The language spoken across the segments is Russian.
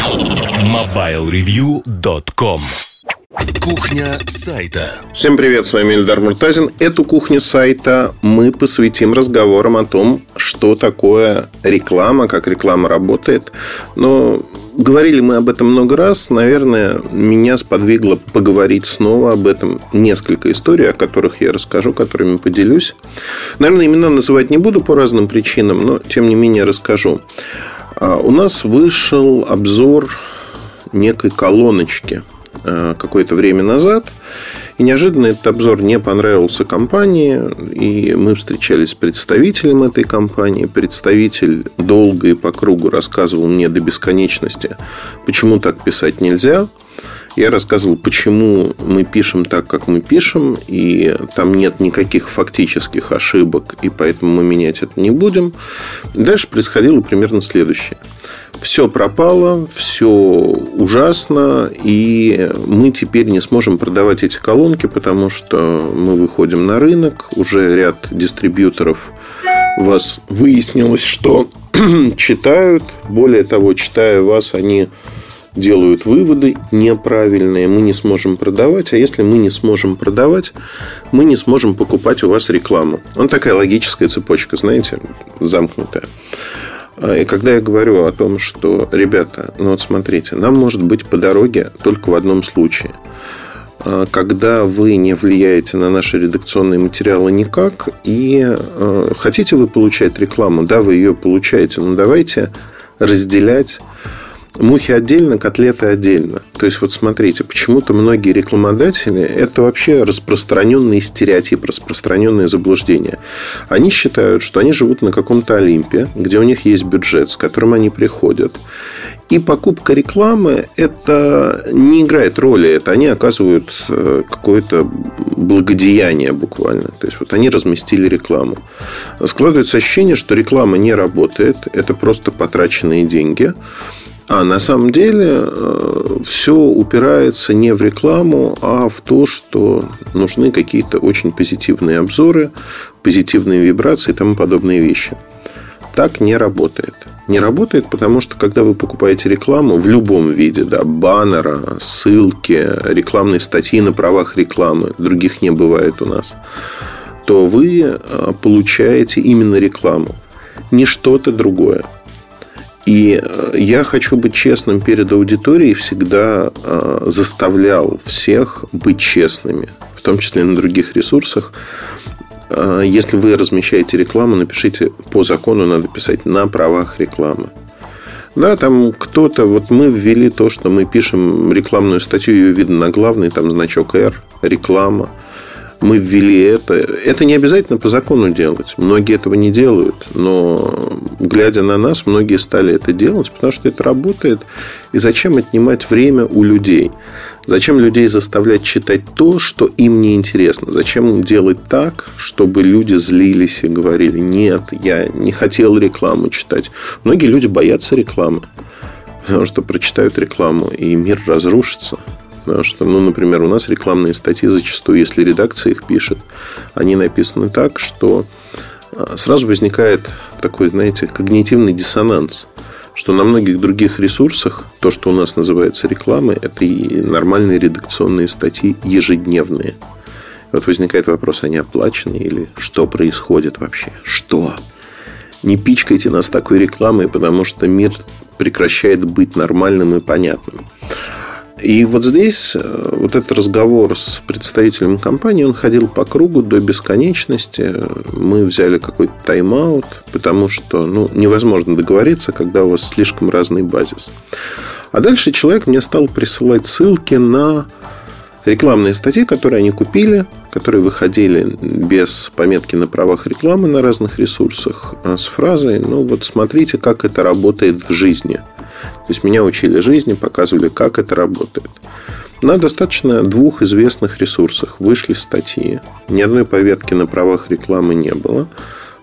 MobileReview.com Кухня сайта. Всем привет, с вами Эльдар Муртазин. Эту кухню сайта мы посвятим разговорам о том, что такое реклама, как реклама работает. Но говорили мы об этом много раз. Наверное, меня сподвигло поговорить снова об этом несколько историй, о которых я расскажу, которыми поделюсь. Наверное, имена называть не буду по разным причинам, но тем не менее расскажу. А, у нас вышел обзор некой колоночки – Э, какое-то время назад. И неожиданно этот обзор не понравился компании. И мы встречались с представителем этой компании. Представитель долго и по кругу рассказывал мне до бесконечности, почему так писать нельзя. Я рассказывал, почему мы пишем так, как мы пишем, и там нет никаких фактических ошибок, и поэтому мы менять это не будем. Дальше происходило примерно следующее – все пропало, все ужасно, и мы теперь не сможем продавать эти колонки, потому что мы выходим на рынок, уже ряд дистрибьюторов вас выяснилось, что читают, более того, читая вас, они делают выводы неправильные, мы не сможем продавать, а если мы не сможем продавать, мы не сможем покупать у вас рекламу. Он такая логическая цепочка, знаете, замкнутая. А, и когда я говорю о том, что, ребята, ну вот смотрите, нам может быть по дороге только в одном случае. А, когда вы не влияете на наши редакционные материалы никак, и а, хотите вы получать рекламу, да, вы ее получаете, но давайте разделять Мухи отдельно, котлеты отдельно. То есть, вот смотрите, почему-то многие рекламодатели – это вообще распространенный стереотип, распространенное заблуждение. Они считают, что они живут на каком-то Олимпе, где у них есть бюджет, с которым они приходят. И покупка рекламы – это не играет роли. Это они оказывают э, какое-то благодеяние буквально. То есть, вот они разместили рекламу. Складывается ощущение, что реклама не работает. Это просто потраченные деньги. А на самом деле э, все упирается не в рекламу, а в то, что нужны какие-то очень позитивные обзоры, позитивные вибрации и тому подобные вещи. Так не работает. Не работает, потому что когда вы покупаете рекламу в любом виде, да, баннера, ссылки, рекламной статьи на правах рекламы, других не бывает у нас, то вы э, получаете именно рекламу, не что-то другое. И э, я хочу быть честным перед аудиторией, всегда э, заставлял всех быть честными, в том числе на других ресурсах. Э, если вы размещаете рекламу, напишите по закону, надо писать на правах рекламы. Да, там кто-то, вот мы ввели то, что мы пишем рекламную статью, ее видно на главной, там значок R, реклама мы ввели это. Это не обязательно по закону делать. Многие этого не делают. Но, глядя на нас, многие стали это делать, потому что это работает. И зачем отнимать время у людей? Зачем людей заставлять читать то, что им не интересно? Зачем делать так, чтобы люди злились и говорили, нет, я не хотел рекламу читать. Многие люди боятся рекламы, потому что прочитают рекламу, и мир разрушится. Потому что, ну, например, у нас рекламные статьи зачастую, если редакция их пишет, они написаны так, что а, сразу возникает такой, знаете, когнитивный диссонанс что на многих других ресурсах то, что у нас называется рекламой, это и нормальные редакционные статьи ежедневные. Вот возникает вопрос, они оплачены или что происходит вообще? Что? Не пичкайте нас такой рекламой, потому что мир прекращает быть нормальным и понятным. И вот здесь э, вот этот разговор с представителем компании, он ходил по кругу до бесконечности. Мы взяли какой-то тайм-аут, потому что ну, невозможно договориться, когда у вас слишком разный базис. А дальше человек мне стал присылать ссылки на рекламные статьи, которые они купили, которые выходили без пометки на правах рекламы на разных ресурсах а с фразой «Ну вот смотрите, как это работает в жизни». То есть меня учили жизни, показывали, как это работает. На достаточно двух известных ресурсах вышли статьи. Ни одной поветки на правах рекламы не было.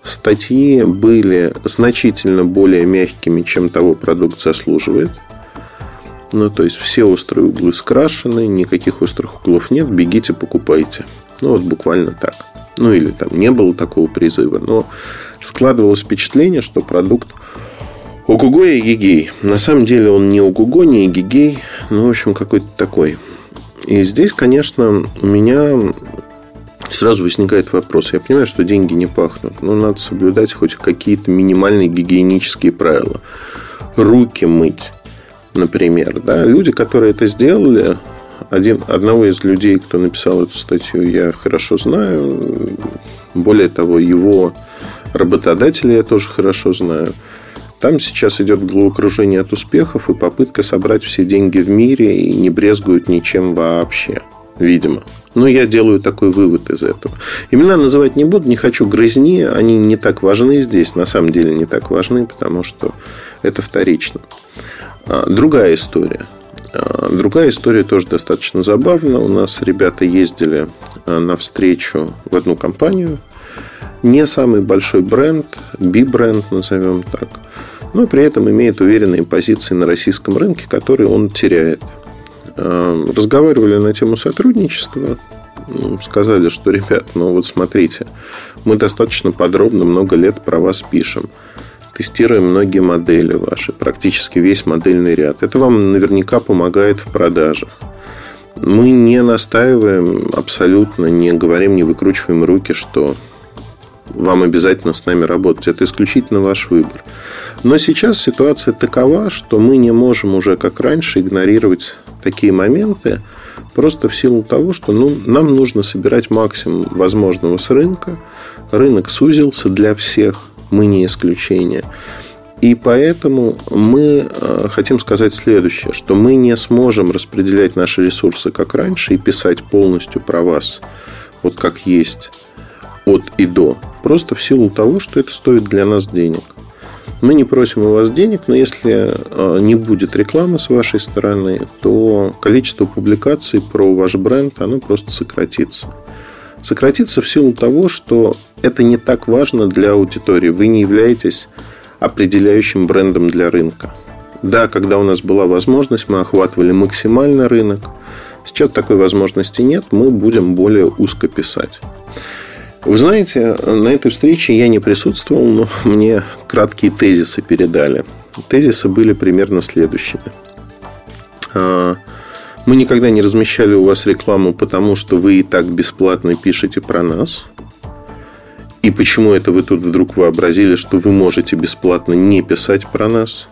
Статьи были значительно более мягкими, чем того продукт заслуживает. Ну, то есть, все острые углы скрашены, никаких острых углов нет, бегите, покупайте. Ну, вот буквально так. Ну, или там не было такого призыва, но складывалось впечатление, что продукт Ого-го и Гигей. На самом деле он не Ого-го, не Гигей, ну, в общем, какой-то такой. И здесь, конечно, у меня сразу возникает вопрос. Я понимаю, что деньги не пахнут, но надо соблюдать хоть какие-то минимальные гигиенические правила. Руки мыть, например. Да? Люди, которые это сделали, один, одного из людей, кто написал эту статью, я хорошо знаю. Более того, его работодателя я тоже хорошо знаю. Там сейчас идет головокружение от успехов и попытка собрать все деньги в мире и не брезгуют ничем вообще. Видимо. Ну, я делаю такой вывод из этого. Имена называть не буду, не хочу грызни. Они не так важны здесь. На самом деле не так важны, потому что это вторично. А, другая история. А, другая история тоже достаточно забавная. У нас ребята ездили а, на встречу в одну компанию. Не самый большой бренд, би-бренд назовем так. Но при этом имеет уверенные позиции на российском рынке, которые он теряет. Эм, разговаривали на тему сотрудничества. Сказали, что, ребят, ну вот смотрите, мы достаточно подробно много лет про вас пишем. Тестируем многие модели ваши, практически весь модельный ряд. Это вам наверняка помогает в продажах. Мы не настаиваем абсолютно, не говорим, не выкручиваем руки, что вам обязательно с нами работать. Это исключительно ваш выбор. Но сейчас ситуация такова, что мы не можем уже, как раньше, игнорировать такие моменты, просто в силу того, что ну, нам нужно собирать максимум возможного с рынка. Рынок сузился для всех, мы не исключение. И поэтому мы э, хотим сказать следующее, что мы не сможем распределять наши ресурсы как раньше и писать полностью про вас, вот как есть, от и до. Просто в силу того, что это стоит для нас денег. Мы не просим у вас денег, но если э, не будет рекламы с вашей стороны, то количество публикаций про ваш бренд, оно просто сократится. Сократится в силу того, что это не так важно для аудитории. Вы не являетесь определяющим брендом для рынка. Да, когда у нас была возможность, мы охватывали максимально рынок. Сейчас такой возможности нет, мы будем более узко писать. Вы знаете, на этой встрече я не присутствовал, но мне краткие тезисы передали. Тезисы были примерно следующими. А, мы никогда не размещали у вас рекламу, потому что вы и так бесплатно пишете про нас. И почему это вы тут вдруг вообразили, что вы можете бесплатно не писать про нас?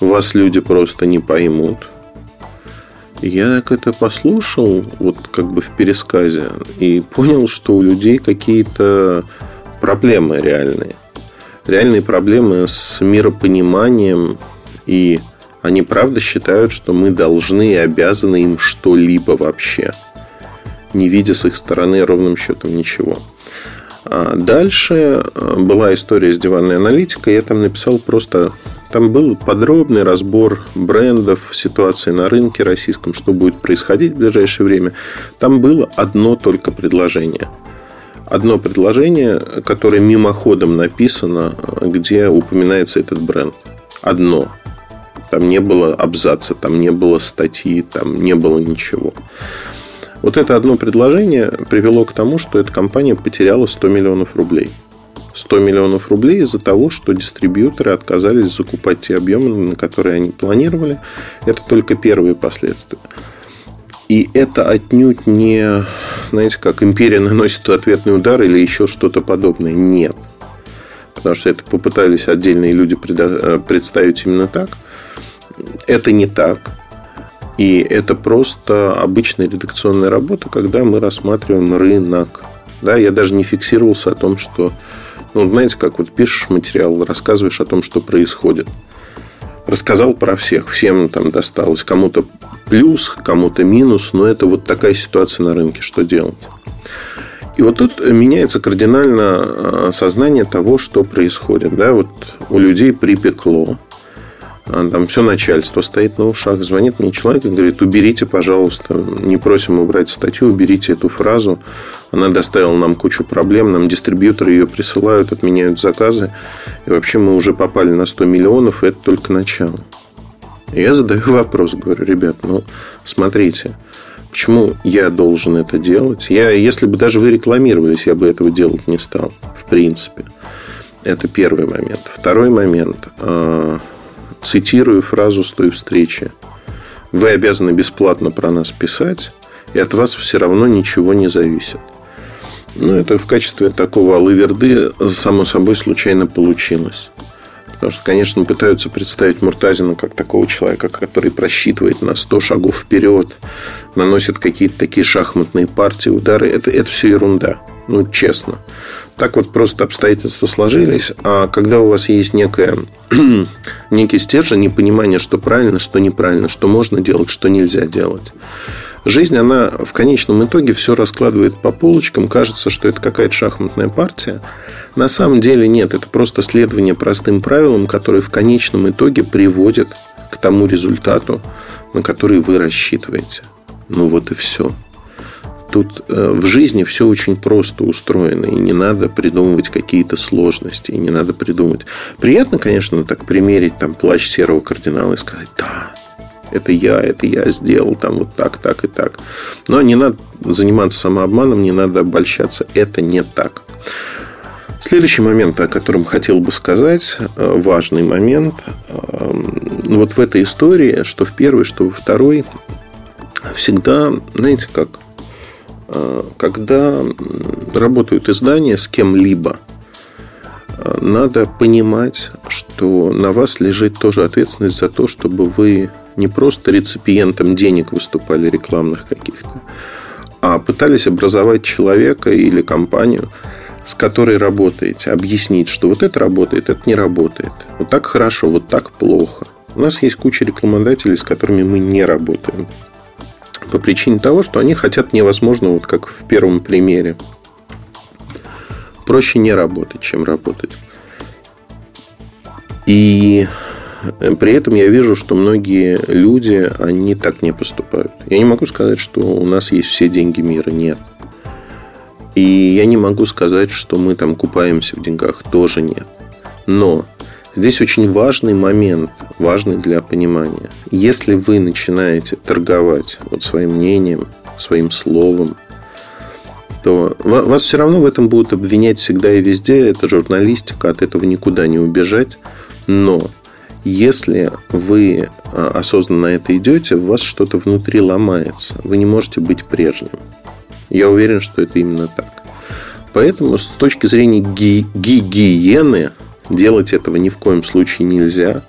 Вас люди просто не поймут. Я так это послушал, вот как бы в пересказе, и понял, что у людей какие-то проблемы реальные. Реальные проблемы с миропониманием, и они правда считают, что мы должны и обязаны им что-либо вообще, не видя с их стороны ровным счетом ничего. А дальше э, была история с диванной аналитикой. Я там написал просто там был подробный разбор брендов, ситуации на рынке российском, что будет происходить в ближайшее время. Там было одно только предложение. Одно предложение, которое мимоходом написано, где упоминается этот бренд. Одно. Там не было абзаца, там не было статьи, там не было ничего. Вот это одно предложение привело к тому, что эта компания потеряла 100 миллионов рублей – 100 миллионов рублей из-за того, что дистрибьюторы отказались закупать те объемы, на которые они планировали. Это только первые последствия. И это отнюдь не, знаете, как империя наносит ответный удар или еще что-то подобное. Нет. Потому что это попытались отдельные люди э, представить именно так. Это не так. И это просто обычная редакционная работа, когда мы рассматриваем рынок. Да, я даже не фиксировался о том, что ну, знаете, как вот пишешь материал, рассказываешь о том, что происходит. Рассказал про всех, всем там досталось. Кому-то плюс, кому-то минус, но это вот такая ситуация на рынке, что делать. И вот тут меняется кардинально а, сознание того, что происходит. Да? Вот у людей припекло. А там все начальство стоит на ушах. Звонит мне человек и говорит, уберите, пожалуйста, не просим убрать статью, уберите эту фразу. Она доставила нам кучу проблем, нам дистрибьюторы ее присылают, отменяют заказы. И вообще мы уже попали на 100 миллионов, и это только начало. И я задаю вопрос, говорю, ребят, ну, смотрите, почему я должен это делать? Я, если бы даже вы рекламировались, я бы этого делать не стал, в принципе. Это первый момент. Второй момент. Э, цитирую фразу с той встречи. Вы обязаны бесплатно про нас писать, и от вас все равно ничего не зависит. Ну, это в качестве такого алыверды, само собой, случайно получилось. Потому что, конечно, пытаются представить Муртазина как такого человека, который просчитывает на 100 шагов вперед, наносит какие-то такие шахматные партии, удары. Это, это все ерунда. Ну, честно. Так вот просто обстоятельства сложились. А когда у вас есть некое, некий стержень, непонимание, что правильно, что неправильно, что можно делать, что нельзя делать. Жизнь, она в конечном итоге все раскладывает по полочкам. Кажется, что это какая-то шахматная партия. На самом деле нет. Это просто следование простым правилам, которые в конечном итоге приводят к тому результату, на который вы рассчитываете. Ну вот и все. Тут э, в жизни все очень просто устроено, и не надо придумывать какие-то сложности, и не надо придумывать. Приятно, конечно, так примерить там плащ серого кардинала и сказать, да, это я, это я сделал, там вот так, так и так. Но не надо заниматься самообманом, не надо обольщаться, это не так. Следующий момент, о котором хотел бы сказать, э, важный момент, эм, вот в этой истории, что в первой, что во второй, всегда, знаете как, э, когда работают издания с кем-либо – надо понимать, что на вас лежит тоже ответственность за то, чтобы вы не просто реципиентом денег выступали рекламных каких-то, а пытались образовать человека или компанию, с которой работаете, объяснить, что вот это работает, это не работает. Вот так хорошо, вот так плохо. У нас есть куча рекламодателей, с которыми мы не работаем. По причине того, что они хотят невозможно, вот как в первом примере проще не работать, чем работать. И при этом я вижу, что многие люди, они так не поступают. Я не могу сказать, что у нас есть все деньги мира. Нет. И я не могу сказать, что мы там купаемся в деньгах. Тоже нет. Но здесь очень важный момент, важный для понимания. Если вы начинаете торговать вот своим мнением, своим словом, то вас все равно в этом будут обвинять всегда и везде. Это журналистика, от этого никуда не убежать. Но если вы а, осознанно на это идете, у вас что-то внутри ломается. Вы не можете быть прежним. Я уверен, что это именно так. Поэтому с точки зрения ги- гигиены делать этого ни в коем случае нельзя.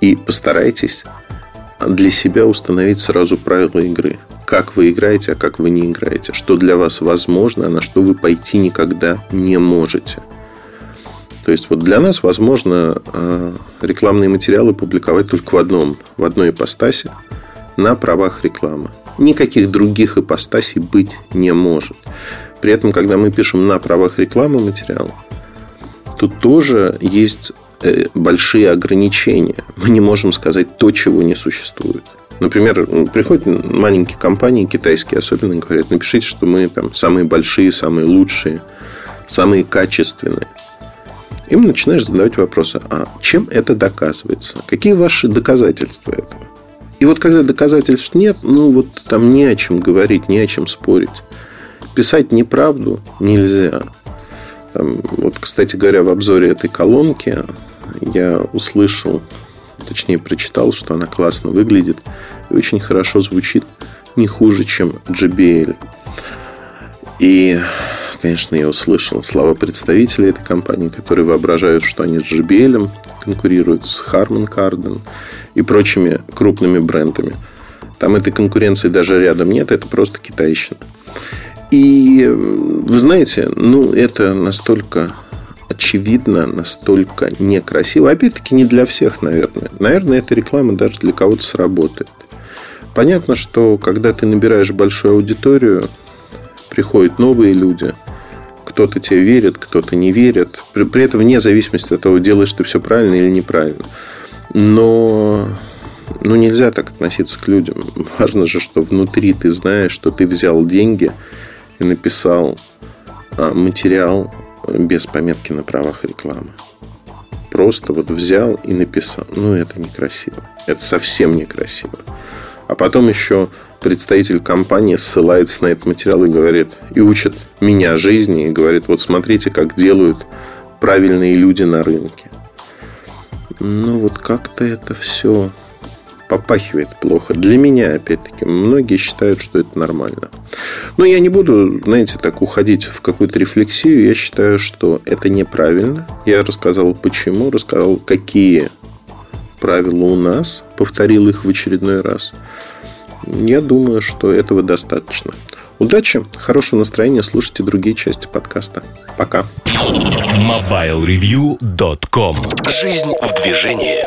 И постарайтесь для себя установить сразу правила игры как вы играете, а как вы не играете. Что для вас возможно, а на что вы пойти никогда не можете. То есть, вот для нас возможно э, рекламные материалы публиковать только в одном, в одной ипостаси на правах рекламы. Никаких других ипостасей быть не может. При этом, когда мы пишем на правах рекламы материал, тут тоже есть большие ограничения. Мы не можем сказать то, чего не существует. Например, приходят маленькие компании, китайские особенно, говорят, напишите, что мы там самые большие, самые лучшие, самые качественные. Им начинаешь задавать вопросы, а чем это доказывается? Какие ваши доказательства этого? И вот когда доказательств нет, ну вот там не о чем говорить, не о чем спорить. Писать неправду нельзя. Там, вот, кстати говоря, в обзоре этой колонки я услышал точнее прочитал, что она классно выглядит и очень хорошо звучит, не хуже, чем JBL. И, конечно, я услышал слова представителей этой компании, которые воображают, что они с JBL конкурируют с Harman Kardon и прочими крупными брендами. Там этой конкуренции даже рядом нет, это просто китайщина. И вы знаете, ну, это настолько очевидно, настолько некрасиво. Опять-таки, не для всех, наверное. Наверное, эта реклама даже для кого-то сработает. Понятно, что когда ты набираешь большую аудиторию, приходят новые люди, кто-то тебе верит, кто-то не верит. При, при этом вне зависимости от того, делаешь ты все правильно или неправильно. Но ну, нельзя так относиться к людям. Важно же, что внутри ты знаешь, что ты взял деньги и написал а, материал без пометки на правах рекламы. Просто вот взял и написал. Ну, это некрасиво. Это совсем некрасиво. А потом еще представитель компании ссылается на этот материал и говорит, и учит меня жизни, и говорит, вот смотрите, как делают правильные люди на рынке. Ну, вот как-то это все попахивает плохо. Для меня, опять-таки, многие считают, что это нормально. Но я не буду, знаете, так уходить в какую-то рефлексию. Я считаю, что это неправильно. Я рассказал почему, рассказал, какие правила у нас, повторил их в очередной раз. Я думаю, что этого достаточно. Удачи, хорошего настроения, слушайте другие части подкаста. Пока. MobileReview.com Жизнь в движении.